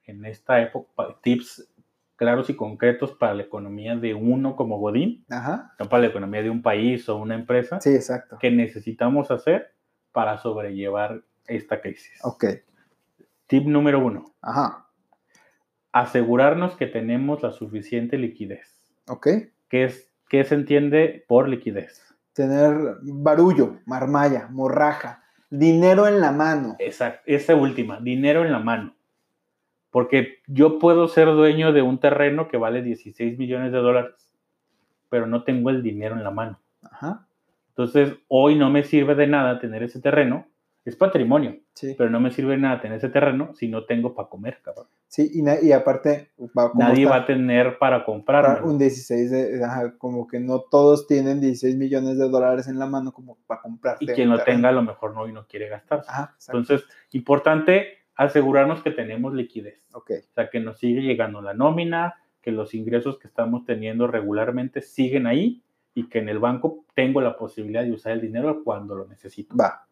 en esta época, tips claros y concretos para la economía de uno como Godín, ajá, no para la economía de un país o una empresa, sí, exacto. que necesitamos hacer para sobrellevar esta crisis. Ok, Tip número uno, ajá, asegurarnos que tenemos la suficiente liquidez. ok. ¿Qué, es, qué se entiende por liquidez? Tener barullo, marmalla, morraja, dinero en la mano. Esa, esa última, dinero en la mano. Porque yo puedo ser dueño de un terreno que vale 16 millones de dólares, pero no tengo el dinero en la mano. Ajá, Entonces, hoy no me sirve de nada tener ese terreno. Es patrimonio, sí. pero no me sirve de nada tener ese terreno si no tengo para comer, cabrón. Sí, y, y aparte, Nadie está va a tener para comprarme. un 16 de, ajá, como que no todos tienen 16 millones de dólares en la mano como para comprarte. Y quien lo terreno. tenga a lo mejor no y no quiere exacto. Entonces, importante asegurarnos que tenemos liquidez. ok, O sea, que nos sigue llegando la nómina, que los ingresos que estamos teniendo regularmente siguen ahí y que en el banco tengo la posibilidad de usar el dinero cuando lo necesito. va,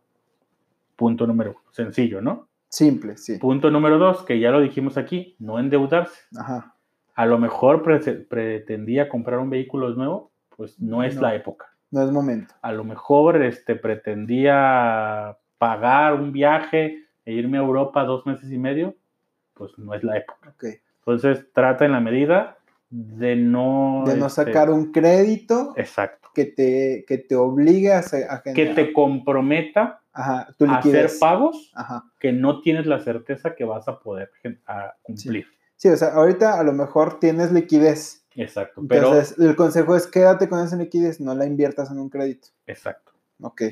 Punto número uno. Sencillo, ¿no? simple, sí. Punto número dos, que ya lo dijimos aquí, no endeudarse. Ajá, A lo mejor pre- pretendía comprar un vehículo nuevo, pues no es No. la época. No es momento. A lo mejor este, pretendía pagar un viaje e irme a Europa dos meses y medio, pues no es la época. Ok. Entonces trata en la medida de no... De no este, sacar un crédito Exacto. que te, que te obligue a, a Que generar- te comprometa Ajá, a hacer pagos Ajá. que no tienes la certeza que vas a poder a cumplir. Sí, o sea, ahorita a lo mejor tienes liquidez. Exacto. Pero, Entonces, el consejo es quédate con esa liquidez, no la inviertas en un crédito. exacto. Ok.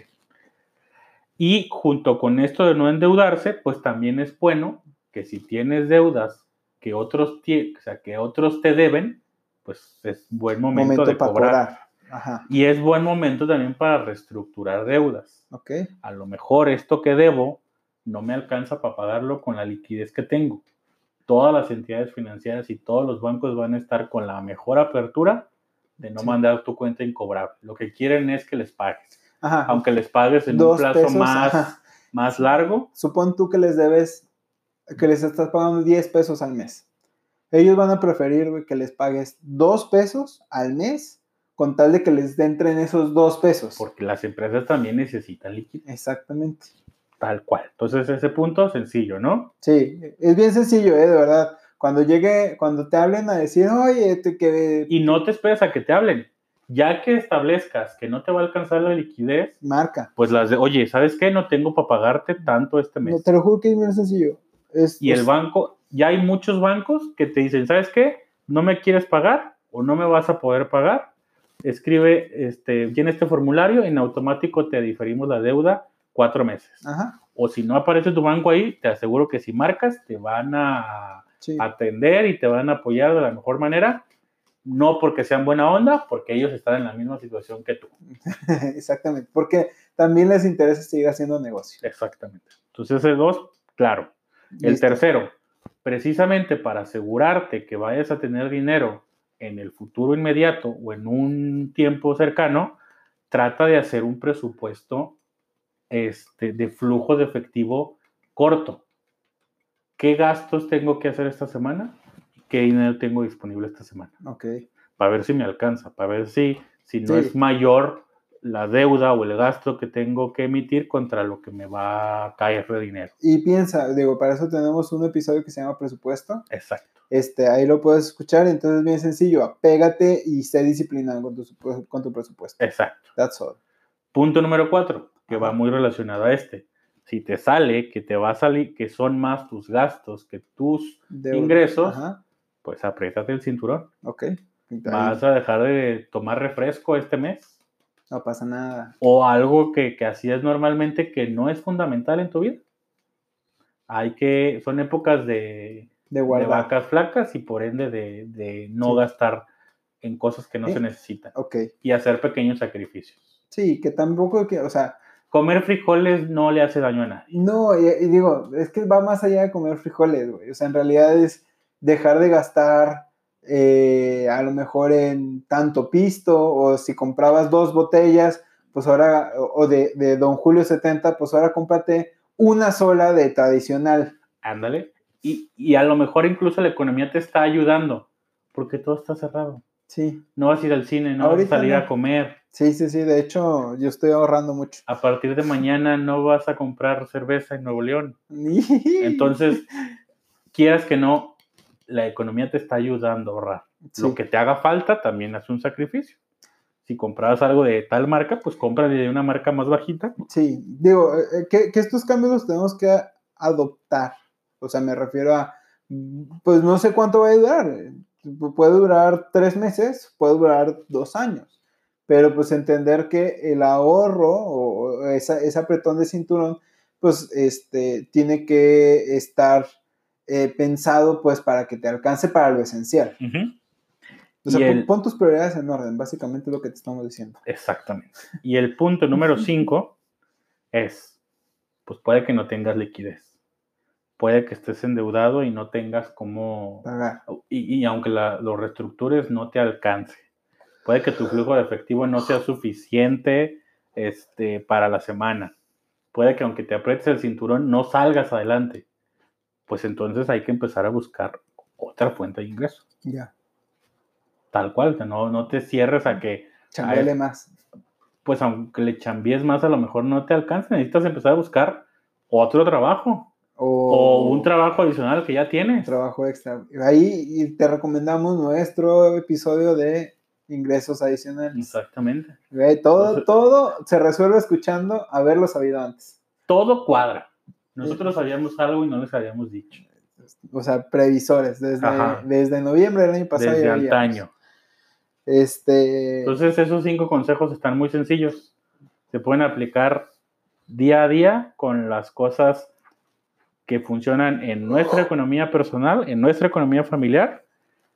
Y junto con esto de no endeudarse, pues también es bueno que si tienes deudas que otros, o sea, que otros te deben, pues es buen momento, Momento, de para cobrar. cobrar. Ajá. Y es buen momento también para reestructurar deudas. Ok. A lo mejor esto que debo no me alcanza para pagarlo con la liquidez que tengo. Todas las entidades financieras y todos los bancos van a estar con la mejor apertura de no Sí. mandar tu cuenta incobrable. Lo que quieren es que les pagues. Ajá. Aunque les pagues en un plazo pesos, más, ajá. más largo, Supón tú que les debes, que les estás pagando 10 pesos al mes. Ellos van a preferir, güey, que les pagues 2 pesos al mes con tal de que les entren esos 2 pesos. porque las empresas también necesitan liquidez, Exactamente. tal cual. Entonces, ese punto sencillo, ¿no? Sí, es bien sencillo, ¿eh? De verdad. Cuando llegue, cuando te hablen a decir, oye, te, que Y no te esperes a que te hablen. Ya que establezcas que no te va a alcanzar la liquidez, marca. pues las de, oye, ¿sabes qué? No tengo para pagarte tanto este mes. No, te lo juro que es bien sencillo. Es, Y el banco, ya hay muchos bancos que te dicen, ¿sabes qué? No me quieres pagar o no me vas a poder pagar. Escribe, este, llena este formulario, en automático te diferimos la deuda cuatro meses. Ajá, O si no aparece tu banco ahí, te aseguro que si marcas, te van a sí. atender y te van a apoyar de la mejor manera. No porque sean buena onda, porque ellos están en la misma situación que tú. Exactamente. Porque también les interesa seguir haciendo negocio. Exactamente. Entonces, ese dos, claro. El tercero, precisamente para asegurarte que vayas a tener dinero en el futuro inmediato o en un tiempo cercano, trata de hacer un presupuesto este, de flujo de efectivo corto. ¿Qué gastos tengo que hacer esta semana? ¿Qué dinero tengo disponible esta semana? Ok. Para ver si me alcanza, para ver si, si no Sí. es mayor la deuda o el gasto que tengo que emitir contra lo que me va a caer de dinero. Y piensa, digo, para eso tenemos un episodio que se llama presupuesto. Exacto. Este, ahí lo puedes escuchar, entonces es bien sencillo, apégate y sé disciplinado con tu, con tu presupuesto. Exacto. That's all. Punto número cuatro, que va muy relacionado a este. Si te sale que te va a salir, que son más tus gastos que tus, De- Ingresos. Ajá, pues apriétate el cinturón. ok. Vas a dejar de tomar refresco este mes No pasa nada. o algo que, que hacías normalmente que no es fundamental en tu vida. Hay que, son épocas de, De vacas flacas y por ende de, de no Sí. gastar en cosas que no se necesitan Ok. y hacer pequeños sacrificios. Sí, que tampoco, que, o sea, Comer frijoles no le hace daño a nadie. no, y, y digo, es que va más allá de comer frijoles, güey. O sea, en realidad es dejar de gastar eh, a lo mejor en tanto pisto, o si comprabas dos botellas, pues ahora, o de, de Don Julio 70, pues ahora cómprate una sola de tradicional. Ándale. Y, y a lo mejor incluso la economía te está ayudando, porque todo está cerrado. Sí, No vas a ir al cine, no vas a salir no. a comer. sí, sí, sí. De hecho, yo estoy ahorrando mucho. A partir de mañana no vas a comprar cerveza en Nuevo León. Entonces, quieras que no, la economía te está ayudando a ahorrar. Sí. Lo que te haga falta también hace un sacrificio. Si comprabas algo de tal marca, pues compra de una marca más bajita. Sí, digo, eh, que, que estos cambios los tenemos que adoptar. O sea, me refiero a, pues no sé cuánto va a durar. eh, Puede durar tres meses, puede durar dos años. Pero pues entender que el ahorro o esa, ese apretón de cinturón, pues este, tiene que estar eh, pensado pues para que te alcance para lo esencial. O sea, pon- el- pon tus prioridades en orden, básicamente es lo que te estamos diciendo. Exactamente. Y el punto número 5 es, pues puede que no tengas liquidez. Puede que estés endeudado y no tengas como, Pagar. y, y aunque la- lo reestructures no te alcance. Puede que tu flujo de efectivo no sea suficiente este, para la semana. Puede que aunque te aprietes el cinturón no salgas adelante. Pues entonces hay que empezar a buscar otra fuente de ingreso. Ya. Tal cual, que no, no te cierres a que Chambele más. pues aunque le chambies más, a lo mejor no te alcanza. Necesitas empezar a buscar otro trabajo O, o un trabajo adicional que ya tienes. trabajo extra. Ahí te recomendamos nuestro episodio de ingresos adicionales. Exactamente. Todo, Entonces- todo se resuelve escuchando haberlo sabido antes. Todo cuadra. Nosotros sabíamos algo y no les habíamos dicho. O sea, previsores. Desde, Ajá. desde noviembre del año pasado. Desde ya antaño. Este. Entonces, esos cinco consejos están muy sencillos. Se pueden aplicar día a día con las cosas que funcionan en nuestra economía personal, en nuestra economía familiar,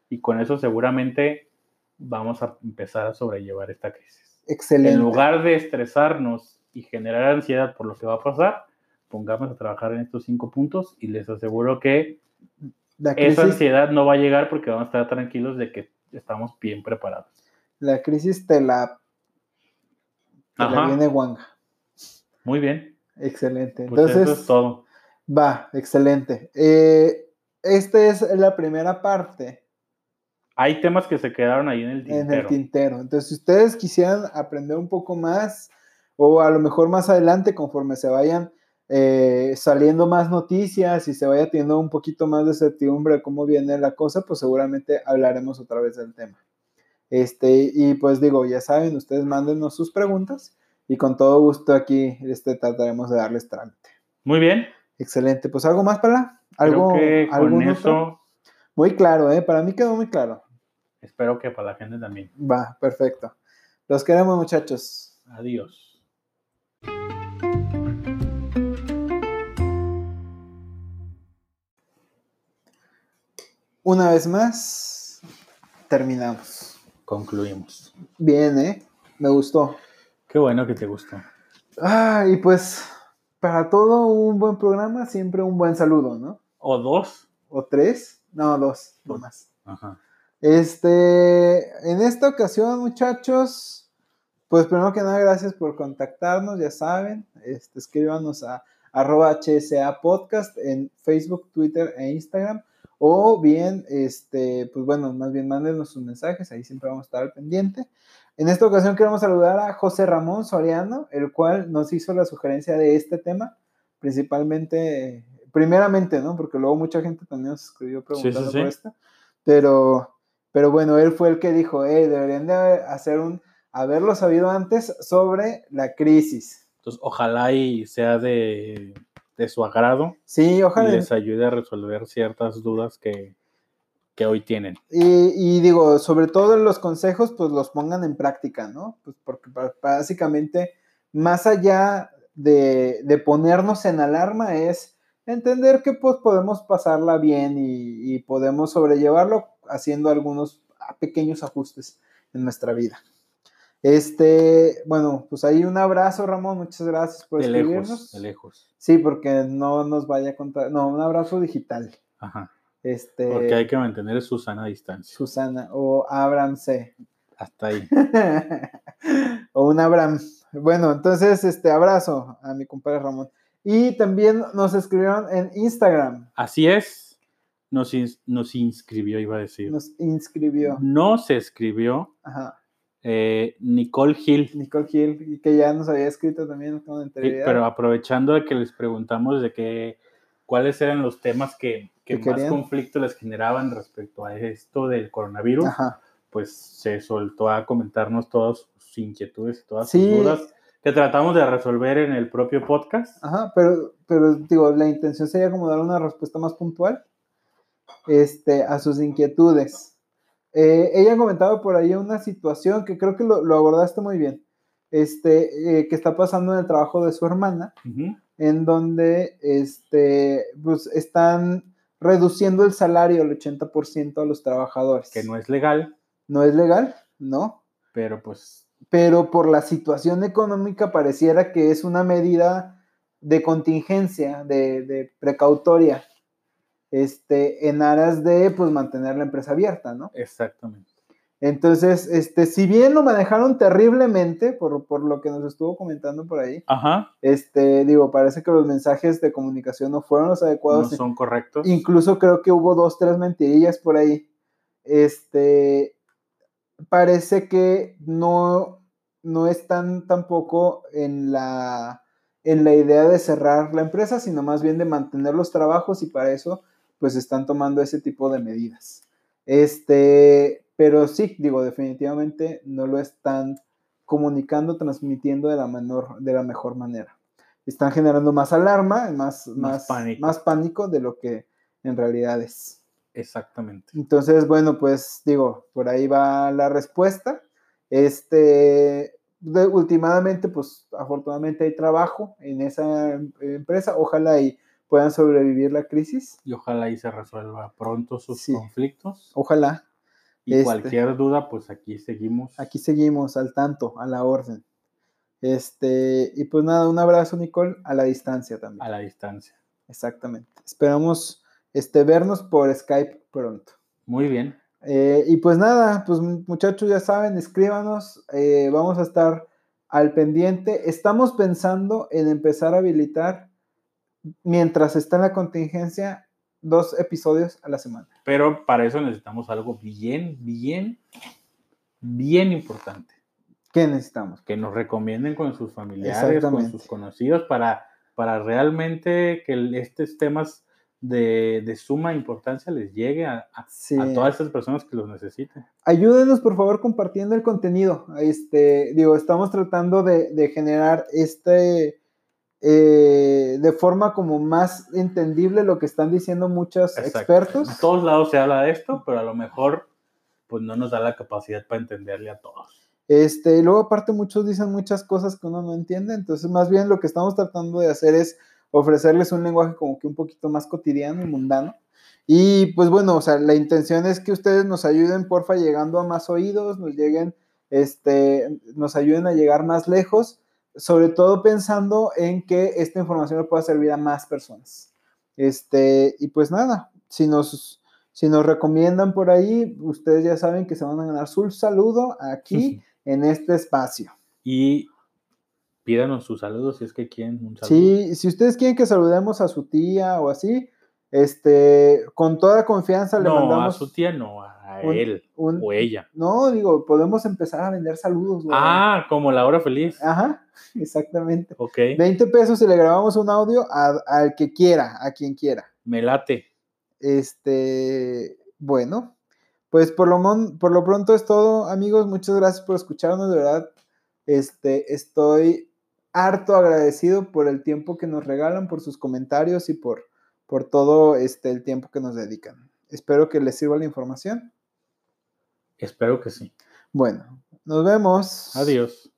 y con eso seguramente vamos a empezar a sobrellevar esta crisis. excelente. En lugar de estresarnos y generar ansiedad por lo que va a pasar, pongamos a trabajar en estos cinco puntos y les aseguro que la, esa ansiedad no va a llegar porque vamos a estar tranquilos de que estamos bien preparados. la crisis te la, te la viene guanga. Muy bien. Excelente. Pues Entonces, eso es todo. va, excelente. Eh, esta es la primera parte Hay temas que se quedaron ahí en el en tintero. el tintero. Entonces, si ustedes quisieran aprender un poco más, o a lo mejor más adelante, conforme se vayan eh, saliendo más noticias y se vaya teniendo un poquito más de certidumbre de cómo viene la cosa, pues seguramente hablaremos otra vez del tema. Este, y pues digo, ya saben, ustedes mándenos sus preguntas y con todo gusto aquí este, trataremos de darles trámite. Muy bien. Excelente. Pues algo más para algo Creo que con algún eso otro? Muy claro, ¿eh? Para mí quedó muy claro. espero que para la gente también. Va, perfecto. Los queremos, muchachos. Adiós. Una vez más, terminamos. Concluimos. Bien, ¿eh? Me gustó. Qué bueno que te gustó. Ah, y pues, para todo un buen programa, siempre un buen saludo, ¿no? O dos. ¿O tres? No, dos, no Dos. más. Ajá. Este, en esta ocasión, muchachos, pues primero que nada, gracias por contactarnos, ya saben, este, escríbanos a arroba HSA Podcast en Facebook, Twitter e Instagram, o bien, este, pues bueno, más bien mándenos sus mensajes, ahí siempre vamos a estar al pendiente. En esta ocasión queremos saludar a José Ramón Soriano, el cual nos hizo la sugerencia de este tema, principalmente, primeramente, ¿no? Porque luego mucha gente también nos escribió preguntando sí. por esto, pero, pero bueno, él fue el que dijo, hey, deberían de hacer un, haberlo sabido antes sobre la crisis. Entonces, ojalá y sea de, de su agrado Sí, y ojalá. les ayude a resolver ciertas dudas que, que hoy tienen. Y, y digo, sobre todo los consejos, pues los pongan en práctica, ¿no? Pues porque básicamente, más allá de, de ponernos en alarma, es entender que pues podemos pasarla bien y, y podemos sobrellevarlo haciendo algunos pequeños ajustes en nuestra vida. Este, bueno, pues ahí un abrazo, Ramón, muchas gracias por De escribirnos. lejos, de lejos. Sí, porque no nos vaya a contar, no, un abrazo digital. Ajá. Este, Porque hay que mantener su sana distancia. Susana o Abraham C. Hasta ahí. o un Abraham. Bueno, entonces, este abrazo a mi compadre Ramón. Y también nos escribieron en Instagram, Así es. Nos, ins- nos inscribió, iba a decir. nos inscribió. No se escribió Ajá, eh, Nicole Gil. Nicole Gil, y que ya nos había escrito también Sí, pero aprovechando de que les preguntamos de que cuáles eran los temas que, que Que más querían. conflicto les generaban respecto a esto del coronavirus, Ajá. pues se soltó a comentarnos todas sus inquietudes y todas Sí. sus dudas que tratamos de resolver en el propio podcast. Ajá, pero, pero digo, la intención sería como dar una respuesta más puntual este, a sus inquietudes. Eh, ella comentaba por ahí una situación que creo que lo, lo abordaste muy bien, este, eh, que está pasando en el trabajo de su hermana, en donde este, pues, están reduciendo el salario al 80% a los trabajadores. Que no es legal, ¿No es legal, ¿no? pero pues pero por la situación económica pareciera que es una medida de contingencia, de, de precautoria, este, en aras de pues, mantener la empresa abierta, ¿no? exactamente. Entonces, este, si bien lo manejaron terriblemente, por, por lo que nos estuvo comentando por ahí, Ajá, este, digo, parece que los mensajes de comunicación no fueron los no adecuados. son correctos. Incluso creo que hubo dos, tres mentirillas por ahí. Este, parece que no, no están tampoco en la, en la idea de cerrar la empresa, sino más bien de mantener los trabajos y para eso pues están tomando ese tipo de medidas. Este, pero sí, digo, definitivamente no lo están comunicando, transmitiendo de la, menor, de la mejor manera. Están generando más alarma, más, más, pánico. más pánico de lo que en realidad es. Exactamente. Entonces, bueno, pues digo, por ahí va la respuesta. Este, últimamente, pues afortunadamente hay trabajo en esa empresa. Ojalá y puedan sobrevivir la crisis. Y ojalá y se resuelva pronto sus conflictos. Ojalá. Y este cualquier duda, pues aquí seguimos. Aquí seguimos al tanto, a la orden. Este, y pues nada, un abrazo, Nicole, a la distancia también. A la distancia. Exactamente. Esperamos este, vernos por Skype pronto. Muy bien. Eh, y pues nada, pues muchachos ya saben, escríbanos, eh, vamos a estar al pendiente. Estamos pensando en empezar a habilitar, mientras está en la contingencia, dos episodios a la semana. Pero para eso necesitamos algo bien, bien, bien importante. ¿Qué necesitamos? Que nos recomienden con sus familiares, con sus conocidos, para, para realmente que estos temas de, suma importancia les llegue a, todas esas personas que los necesiten. Ayúdenos, por favor, compartiendo el contenido. Este, digo, estamos tratando de, generar este, eh, de forma como más entendible lo que están diciendo muchos expertos. En todos lados se habla de esto, pero a lo mejor pues no nos da la capacidad para entenderle a todos. Este, y luego aparte muchos dicen muchas cosas que uno no entiende, entonces más bien lo que estamos tratando de hacer es ofrecerles un lenguaje como que un poquito más cotidiano y mundano. Y pues bueno, o sea, la intención es que ustedes nos ayuden, porfa, llegando a más oídos, nos lleguen, este, nos ayuden a llegar más lejos, sobre todo pensando en que esta información le pueda servir a más personas. Este, y pues nada, si nos, si nos recomiendan por ahí, ustedes ya saben que se van a ganar su saludo aquí en este espacio. Y pídanos sus saludos si es que quieren un saludo. Sí, si ustedes quieren que saludemos a su tía o así, este, con toda confianza le mandamos. No, a su tía no, a él o ella. No, digo, podemos empezar a vender saludos. Ah, como la hora feliz. Ajá, exactamente. Ok. 20 pesos y le grabamos un audio al que quiera, a quien quiera. Me late. Este, bueno, pues por lo, por lo pronto es todo, amigos. Muchas gracias por escucharnos, de verdad. Este, estoy harto agradecido por el tiempo que nos regalan, por sus comentarios y por, por todo este, el tiempo que nos dedican. Espero que les sirva la información. Espero que sí. Bueno, nos vemos. Adiós.